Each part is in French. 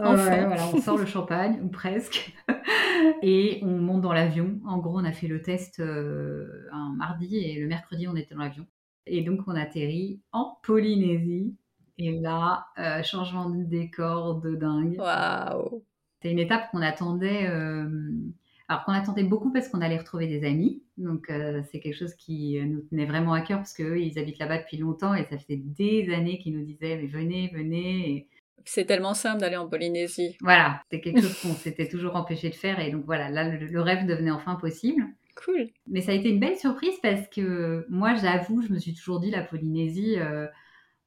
voilà, on sort le champagne, ou presque, et on monte dans l'avion. En gros, on a fait le test un mardi et le mercredi, on était dans l'avion. Et donc, on atterrit en Polynésie. Et là, changement de décor de dingue. Waouh C'est une étape qu'on attendait alors qu'on attendait beaucoup parce qu'on allait retrouver des amis. Donc euh, c'est quelque chose qui euh, nous tenait vraiment à cœur parce qu'eux, ils habitent là-bas depuis longtemps et ça faisait des années qu'ils nous disaient mais venez, venez. C'est tellement simple d'aller en Polynésie. Voilà, c'est quelque chose qu'on s'était toujours empêché de faire et donc voilà, là le, rêve devenait enfin possible. Cool. Mais ça a été une belle surprise parce que moi j'avoue, je me suis toujours dit la Polynésie. Euh,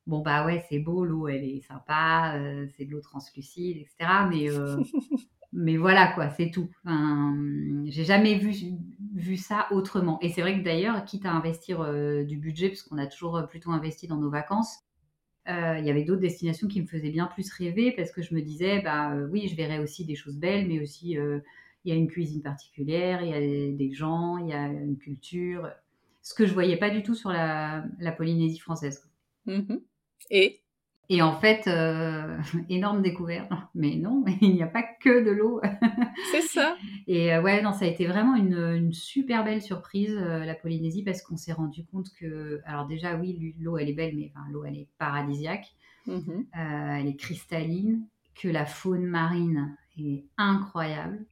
bon bah ouais c'est beau l'eau elle est sympa c'est de l'eau translucide etc mais mais voilà quoi, c'est tout. j'ai jamais vu, vu ça autrement. Et c'est vrai que d'ailleurs, quitte à investir euh, du budget, parce qu'on a toujours euh, plutôt investi dans nos vacances, euh, il y avait d'autres destinations qui me faisaient bien plus rêver parce que je me disais, bah oui, je verrais aussi des choses belles, mais aussi il y a une cuisine particulière, il y a des gens, il y a une culture. Ce que je voyais pas du tout sur la, Polynésie française. Mmh Et? Et en fait, euh, énorme découverte. Mais non, il n'y a pas que de l'eau. C'est ça. Et euh, ouais, non, ça a été vraiment une, super belle surprise, euh, la Polynésie, parce qu'on s'est rendu compte que, alors déjà, oui, l'eau, elle est belle, mais enfin, l'eau, elle est paradisiaque. Mmh elle est cristalline, que la faune marine est incroyable.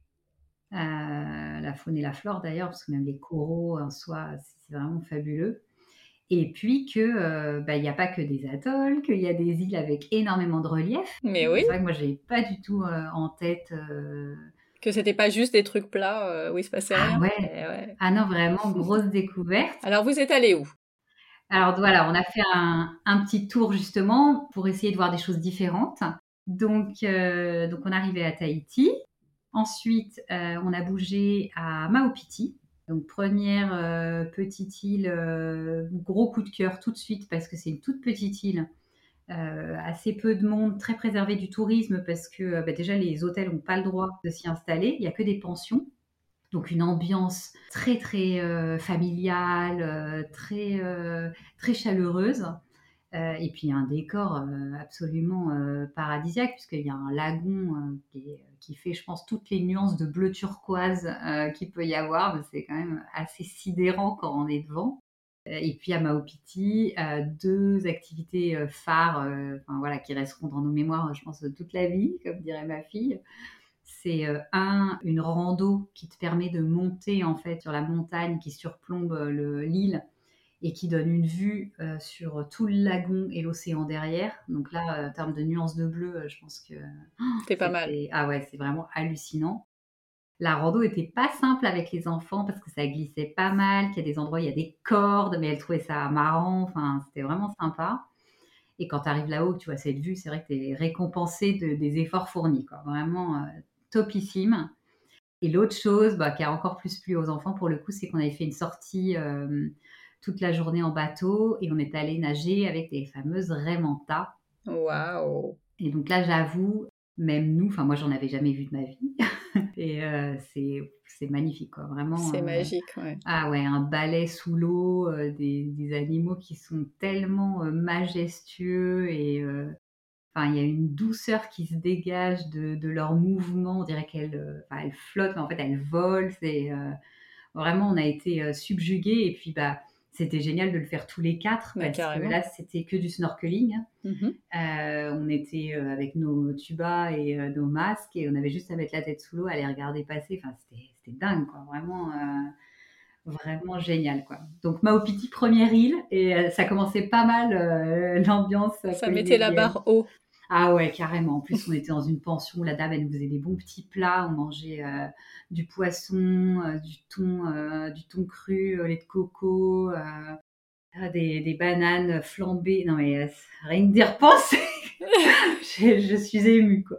la faune et la flore d'ailleurs, parce que même les coraux en soi, c'est vraiment fabuleux. Et puis que euh, bah, il n'y a pas que des atolls, qu'il y a des îles avec énormément de relief. Mais oui. C'est vrai que moi n'avais pas du tout euh, en tête. Euh, que c'était pas juste des trucs plats où il se passait ah rien. Ouais. Ah non, vraiment grosse découverte. Alors vous êtes allé où? Alors voilà, on a fait un, un, petit tour justement pour essayer de voir des choses différentes. Donc, donc on est arrivé à Tahiti. Ensuite, on a bougé à Maupiti. Donc première euh, petite île, euh, gros coup de cœur tout de suite parce que c'est une toute petite île, euh, assez peu de monde, très préservée du tourisme parce que bah, déjà les hôtels n'ont pas le droit de s'y installer, il n'y a que des pensions. Donc une ambiance très très familiale, très très chaleureuse. Et puis un décor absolument paradisiaque puisqu'il y a un lagon qui fait, je pense, toutes les nuances de bleu turquoise euh, qu'il peut y avoir. C'est quand même assez sidérant quand on est devant. Euh, et puis à Maupiti, euh, deux activités phares enfin, voilà, qui resteront dans nos mémoires, je pense, toute la vie, comme dirait ma fille. C'est un, une rando qui te permet de monter en fait sur la montagne qui surplombe l'île et qui donne une vue euh, sur tout le lagon et l'océan derrière. Donc là, euh, en termes de nuances de bleu, euh, je pense que c'est pas mal. Ah ouais, c'est vraiment hallucinant. La rando était pas simple avec les enfants parce que ça glissait pas mal, qu'il y a des endroits il y a des cordes, mais elle trouvait ça marrant. Enfin, c'était vraiment sympa. Et quand tu arrives là-haut, tu vois cette vue, c'est vrai que tu es récompensé de, des efforts fournis. Quoi. Vraiment topissime. Et l'autre chose bah, qui a encore plus plu aux enfants, pour le coup, c'est qu'on avait fait une sortie toute la journée en bateau et on est allé nager avec les fameuses raimentas. Waouh Et donc là, j'avoue, même nous, enfin moi, j'en avais jamais vu de ma vie. et euh, c'est magnifique, quoi. Vraiment. C'est euh, magique, ouais. Ah ouais, un balai sous l'eau, euh, des, des, animaux qui sont tellement majestueux et. Enfin, il y a une douceur qui se dégage de, de leur mouvement. On dirait qu'elles elles flottent, mais en fait, elles volent. C'est vraiment, on a été subjugués. Et puis, bah, c'était génial de le faire tous les quatre parce que là c'était que du snorkeling. Mmh euh, on était euh, avec nos tubas et euh, nos masques et on avait juste à mettre la tête sous l'eau, à les regarder passer. Enfin c'était dingue quoi, vraiment vraiment génial quoi. Donc Maopiti première île et ça commençait pas mal l'ambiance. Ça mettait la barre haut. Ah ouais, carrément. En plus, on était dans une pension. La dame, elle nous faisait des bons petits plats. On mangeait euh, du poisson, euh, du thon, euh, du thon cru, lait de coco, des, bananes flambées. Non mais rien que d'y repenser, je, je, suis émue quoi.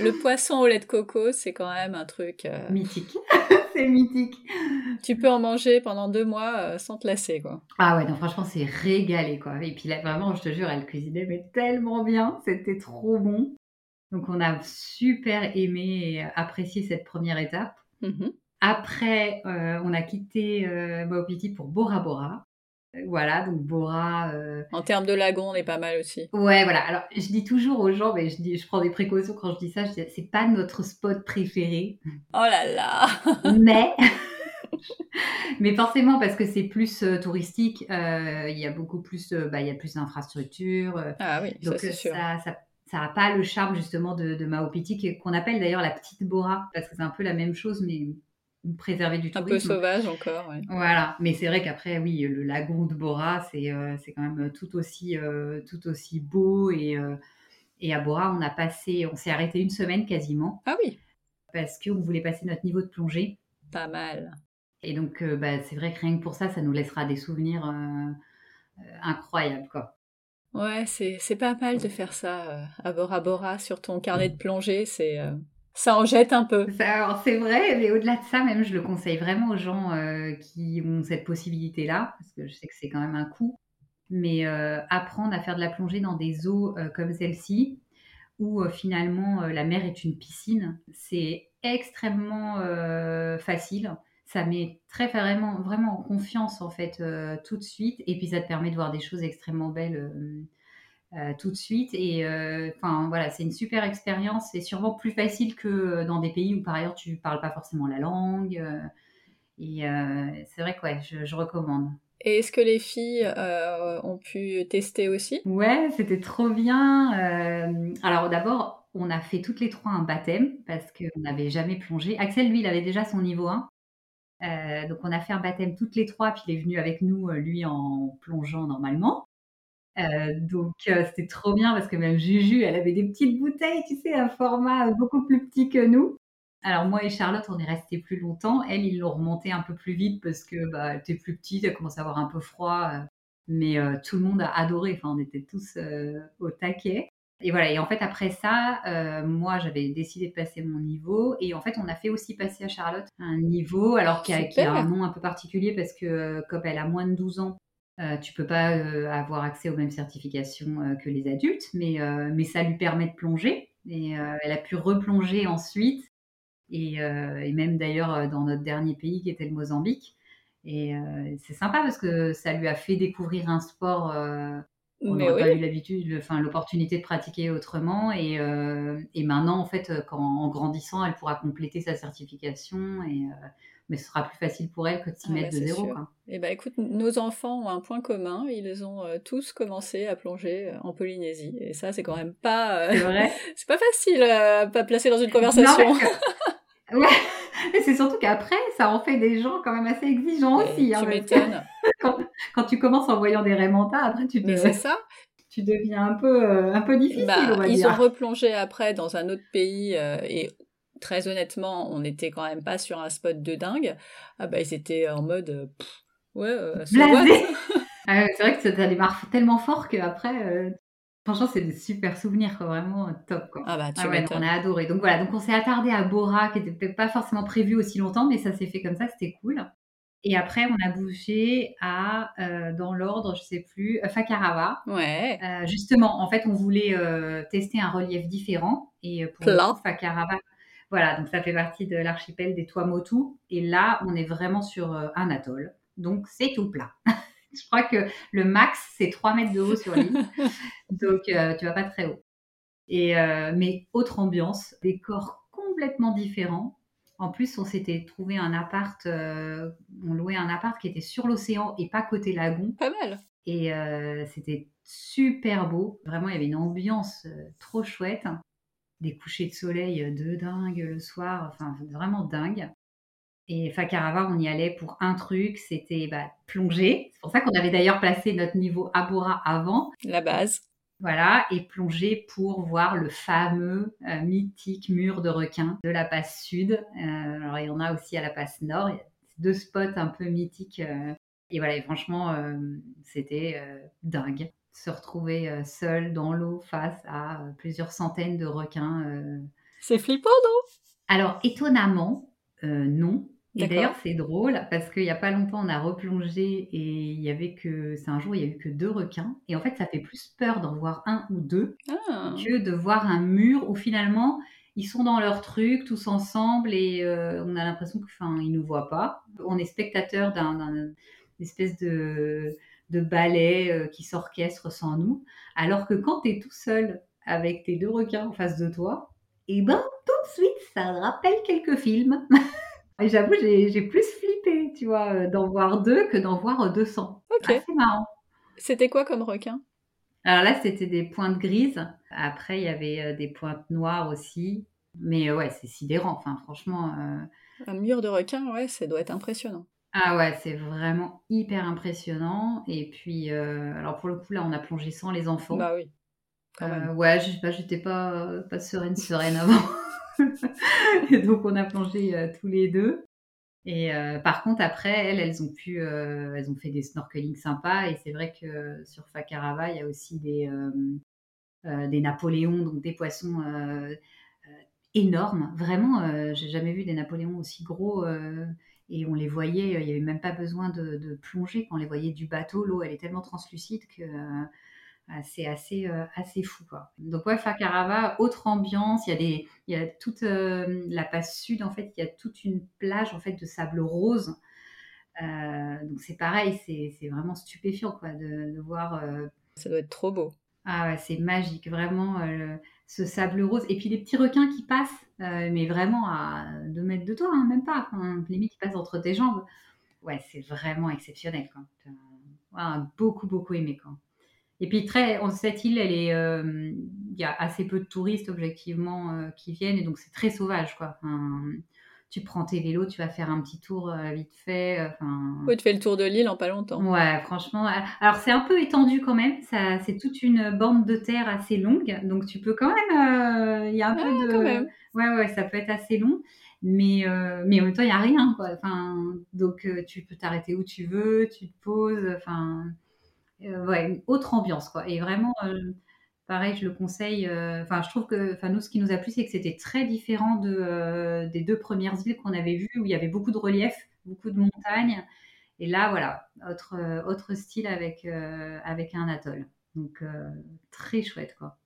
Le poisson au lait de coco, c'est quand même un truc mythique. mythique. Tu peux en manger pendant deux mois euh, sans te lasser, quoi. Ah ouais, non, franchement, c'est régalé, quoi. Et puis là, vraiment, je te jure, elle cuisinait mais tellement bien, c'était trop bon. Donc on a super aimé et apprécié cette première étape. Mm-hmm. Après, euh, on a quitté euh, pour Bora Bora. Voilà, donc Bora. euh, En termes de lagon, on est pas mal aussi. Ouais, voilà. Alors, je dis toujours aux gens, mais je, dis, je prends des précautions quand je dis ça, je dis, c'est pas notre spot préféré, Oh là là mais. mais forcément, parce que c'est plus euh, touristique, euh, il y a beaucoup plus, euh, bah, il y a plus d'infrastructures. Ah oui, ça donc, c'est euh, sûr. ça, ça, ça a pas le charme, justement, de, de Maopiti, qu'on appelle d'ailleurs la petite Bora, parce que c'est un peu la même chose, mais préservée du Un peu tourisme. sauvage encore, ouais. Voilà, mais c'est vrai qu'après, oui, le lagon de Bora, c'est euh, c'est quand même tout aussi, euh, tout aussi beau. Et, euh, et à Bora, on a passé, on s'est arrêté une semaine quasiment Ah oui, parce qu'on voulait passer notre niveau de plongée. pas mal. Et donc, euh, bah, c'est vrai que rien que pour ça, ça nous laissera des souvenirs euh, euh, incroyables, quoi. Ouais, c'est c'est pas mal de faire ça à Bora Bora sur ton carnet de plongée, c'est ça en jette un peu. Ça, alors, C'est vrai, mais au-delà de ça, même, je le conseille vraiment aux gens qui ont cette possibilité-là, parce que je sais que c'est quand même un coût. Mais apprendre à faire de la plongée dans des eaux comme celle-ci, où euh, finalement euh, la mer est une piscine, c'est extrêmement euh, facile. Ça met très vraiment, vraiment en confiance en fait euh, tout de suite, et puis ça te permet de voir des choses extrêmement belles euh, euh, tout de suite. Et enfin voilà, c'est une super expérience. C'est sûrement plus facile que dans des pays où par ailleurs tu parles pas forcément la langue. et c'est vrai que ouais, je, je recommande. Et est-ce que les filles euh, ont pu tester aussi? Ouais, c'était trop bien. Euh, alors d'abord, on a fait toutes les trois un baptême parce qu'on n'avait jamais plongé. Axel, lui, il avait déjà son niveau 1. Euh, donc on a fait un baptême toutes les trois, puis il est venu avec nous, euh, lui, en plongeant normalement. Euh, donc c'était trop bien parce que même Juju, elle avait des petites bouteilles, tu sais, un format beaucoup plus petit que nous. Alors moi et Charlotte, on est restés plus longtemps. Elle, ils l'ont remonté un peu plus vite parce que bah, elle était plus petite, elle commençait à avoir un peu froid. mais tout le monde a adoré. Enfin, on était tous au taquet. Et voilà. Et en fait, après ça, euh, moi, j'avais décidé de passer mon niveau. Et en fait, on a fait aussi passer à Charlotte un niveau, alors qui a, a un nom un peu particulier parce que euh, comme elle a moins de 12 ans, euh, tu peux pas euh, avoir accès aux mêmes certifications que les adultes, mais, mais ça lui permet de plonger. Et elle a pu replonger ensuite. Et, et même d'ailleurs dans notre dernier pays qui était le Mozambique. Et c'est sympa parce que ça lui a fait découvrir un sport Mais n'aurait pas eu l'habitude, enfin l'opportunité de pratiquer autrement. Et, euh, et maintenant, en fait, euh, quand, en grandissant, elle pourra compléter sa certification. Et, euh, mais ce sera plus facile pour elle que de s'y Ah mettre bah, de zéro. Quoi. Eh ben écoute, nos enfants ont un point commun, ils ont euh, tous commencé à plonger en Polynésie. Et ça, c'est quand même pas... C'est vrai. c'est pas facile à pas placer dans une conversation. Non, parce que- Ouais. Et c'est surtout qu'après, ça en fait des gens quand même assez exigeants Mais aussi. hein, tu que m'étonnes. quand, quand tu commences en voyant des rémentas, après tu, te, c'est ça. tu deviens un peu, euh, un peu difficile, Bah, on va ils dire. ont replongé après dans un autre pays euh, et très honnêtement, on n'était quand même pas sur un spot de dingue. Ah bah ils étaient en mode euh, pff, ouais, so what? Blasé. Ah ouais, c'est vrai que ça démarre tellement fort qu'après, franchement, c'est des super souvenirs, quoi, vraiment euh, top. Quoi. Ah bah tu Ah ouais, on a adoré. Donc voilà, donc on s'est attardé à Bora, qui n'était peut-être pas forcément prévu aussi longtemps, mais ça s'est fait comme ça, c'était cool. Et après, on a bougé à, euh, dans l'ordre, je sais plus, euh, Fakarava. Ouais. Euh, justement, en fait, on voulait euh, tester un relief différent. Et pour Plat. Fakarava, voilà, donc ça fait partie de l'archipel des Tuamotu. Et là, on est vraiment sur un atoll. Donc, c'est tout plat. je crois que le max, c'est 3 mètres de haut sur l'île. donc, euh, tu vas pas très haut. Et, euh, mais autre ambiance, décor complètement différent. En plus, on s'était trouvé un appart, euh, on louait un appart qui était sur l'océan et pas côté lagon. Pas mal. Et c'était super beau. Vraiment, il y avait une ambiance trop chouette. Des couchers de soleil de dingue le soir. Enfin, vraiment dingue. Et Fakarava, on y allait pour un truc, c'était bah, plonger. C'est pour ça qu'on avait d'ailleurs placé notre niveau Abora avant. La base. Voilà, et plonger pour voir le fameux euh, mythique mur de requins de la passe sud. Euh, alors, il y en a aussi à la passe nord. Il y a deux spots un peu mythiques. euh, et voilà, et franchement, c'était dingue. Se retrouver seul dans l'eau face à plusieurs centaines de requins. C'est flippant, non? Alors, étonnamment, euh, non. Et d'ailleurs, c'est drôle parce qu'il n'y a pas longtemps, on a replongé et il y avait que. C'est un jour, il y a eu que deux requins. Et en fait, ça fait plus peur d'en voir un ou deux Ah. que de voir un mur où finalement ils sont dans leur truc tous ensemble et euh, on a l'impression qu'ils ne nous voient pas. On est spectateur d'un espèce de, de ballet qui s'orchestre sans nous. Alors que quand tu es tout seul avec tes deux requins en face de toi, et eh ben tout de suite, ça rappelle quelques films. et j'avoue, j'ai plus flippé, tu vois, d'en voir deux que d'en voir 200. Ok. C'est marrant. C'était quoi comme requin? Alors là, c'était des pointes grises. Après, il y avait des pointes noires aussi. Mais ouais, c'est sidérant. Enfin, franchement. Un mur de requins, ouais, ça doit être impressionnant. Ah ouais, c'est vraiment hyper impressionnant. Et puis, alors pour le coup, là, on a plongé sans les enfants. Bah oui. ouais, je sais pas, j'étais pas, pas sereine, sereine avant. et donc, on a plongé tous les deux. Et par contre, après, elles, elles ont pu, elles ont fait des snorkeling sympas. Et c'est vrai que sur Fakarava, il y a aussi des, des Napoléons, donc des poissons énormes. Vraiment, j'ai jamais vu des Napoléons aussi gros. et on les voyait, il n'y avait même pas besoin de, plonger. Quand on les voyait du bateau, l'eau, elle est tellement translucide que c'est assez, assez fou. Quoi. Donc, ouais, Fakarava, autre ambiance. Il y a, des, il y a toute la passe sud, en fait, il y a toute une plage en fait, de sable rose. donc, c'est pareil, c'est vraiment stupéfiant quoi, de, de voir. Ça doit être trop beau. Ah ouais, c'est magique, vraiment, ce sable rose. Et puis les petits requins qui passent, mais vraiment à 2 mètres de toi, hein, même pas, enfin, limite qui passent entre tes jambes. Ouais, c'est vraiment exceptionnel. Quoi. beaucoup, beaucoup aimé. Quoi. Et puis très, cette île, elle est, il y a assez peu de touristes objectivement qui viennent, et donc c'est très sauvage. Quoi tu prends tes vélos, tu vas faire un petit tour euh, vite fait. Euh, enfin... Oui, tu fais le tour de l'île en pas longtemps. Ouais, franchement. Euh, alors, c'est un peu étendu quand même. Ça, c'est toute une bande de terre assez longue. Donc, tu peux quand même. Il y a un peu de. Quand même. Ouais, ouais, ça peut être assez long. Mais, mais en même temps, il n'y a rien. Quoi. Enfin, donc, tu peux t'arrêter où tu veux, tu te poses. Enfin, ouais, autre ambiance. Quoi. Et vraiment pareil, je le conseille. Euh, enfin, je trouve que, enfin, nous, ce qui nous a plu, c'est que c'était très différent de, euh, des deux premières îles qu'on avait vues, où il y avait beaucoup de relief, beaucoup de montagnes. Et là, voilà, autre, euh, autre style avec, avec un atoll. Donc, très chouette, quoi.